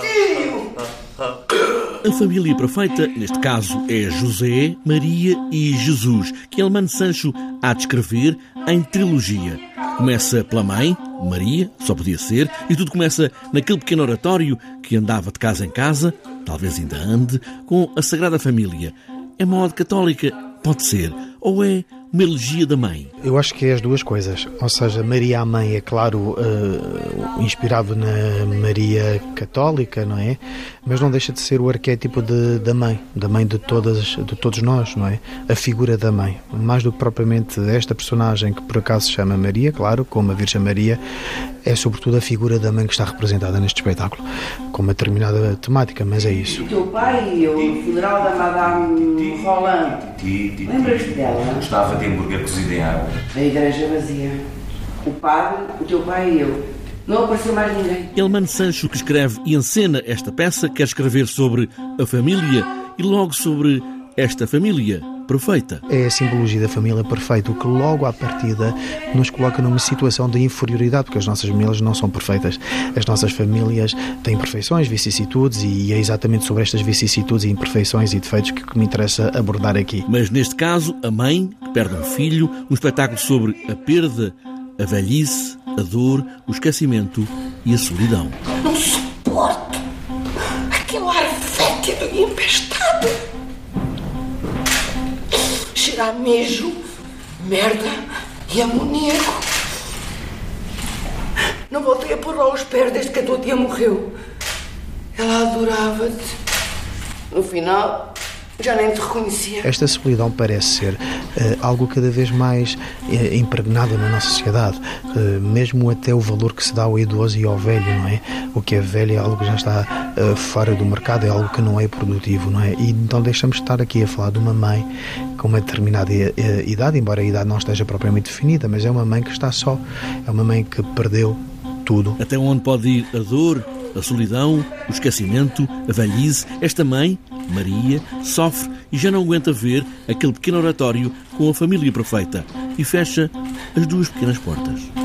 Que! A família perfeita, neste caso, é José, Maria e Jesus, que Elmano Sancho há de escrever em trilogia. Começa pela mãe, Maria, só podia ser, e tudo começa naquele pequeno oratório que andava de casa em casa, talvez ainda ande, com a Sagrada Família. É uma ode católica? Pode ser. Ou é uma elegia da mãe? Eu acho que é as duas coisas. Ou seja, Maria a mãe é claro uh, inspirado na Maria católica, não é? Mas não deixa de ser o arquétipo de, da mãe, da mãe de todas, de todos nós, não é? A figura da mãe, mais do que propriamente esta personagem que por acaso se chama Maria, claro, como a Virgem Maria, é sobretudo a figura da mãe que está representada neste espetáculo, com uma determinada temática, mas é isso. O teu pai, o funeral da Madame Roland, lembras-te dela? Gostava de hambúrguer cozido em água. A igreja vazia. O padre, o teu pai e eu. Não apareceu mais ninguém. Elmano Sancho, que escreve e encena esta peça, quer escrever sobre a família e logo sobre esta família perfeita. É a simbologia da família perfeita, o que logo à partida nos coloca numa situação de inferioridade, porque as nossas famílias não são perfeitas. As nossas famílias têm imperfeições, vicissitudes, e é exatamente sobre estas vicissitudes, imperfeições e defeitos que me interessa abordar aqui. Mas neste caso, a mãe que perde um filho, um espetáculo sobre a perda, a velhice, a dor, o esquecimento e a solidão. Não suporto aquele ar fétido e empestado. Cheira a mijo, merda e amoníaco. Não voltei a pôr lá os pés desde que a tua tia morreu. Ela adorava-te. No final, já nem te reconhecia. Esta solidão parece ser uh, algo cada vez mais uh, impregnado na nossa sociedade, uh, mesmo até o valor que se dá ao idoso e ao velho, não é? O que é velho é algo que já está fora do mercado, é algo que não é produtivo, não é? E então deixamos de estar aqui a falar de uma mãe com uma determinada idade, embora a idade não esteja propriamente definida, mas é uma mãe que está só, é uma mãe que perdeu tudo. Até onde pode ir a dor, a solidão, o esquecimento, a velhice, esta mãe, Maria, sofre e já não aguenta ver aquele pequeno oratório com a família perfeita e fecha as duas pequenas portas.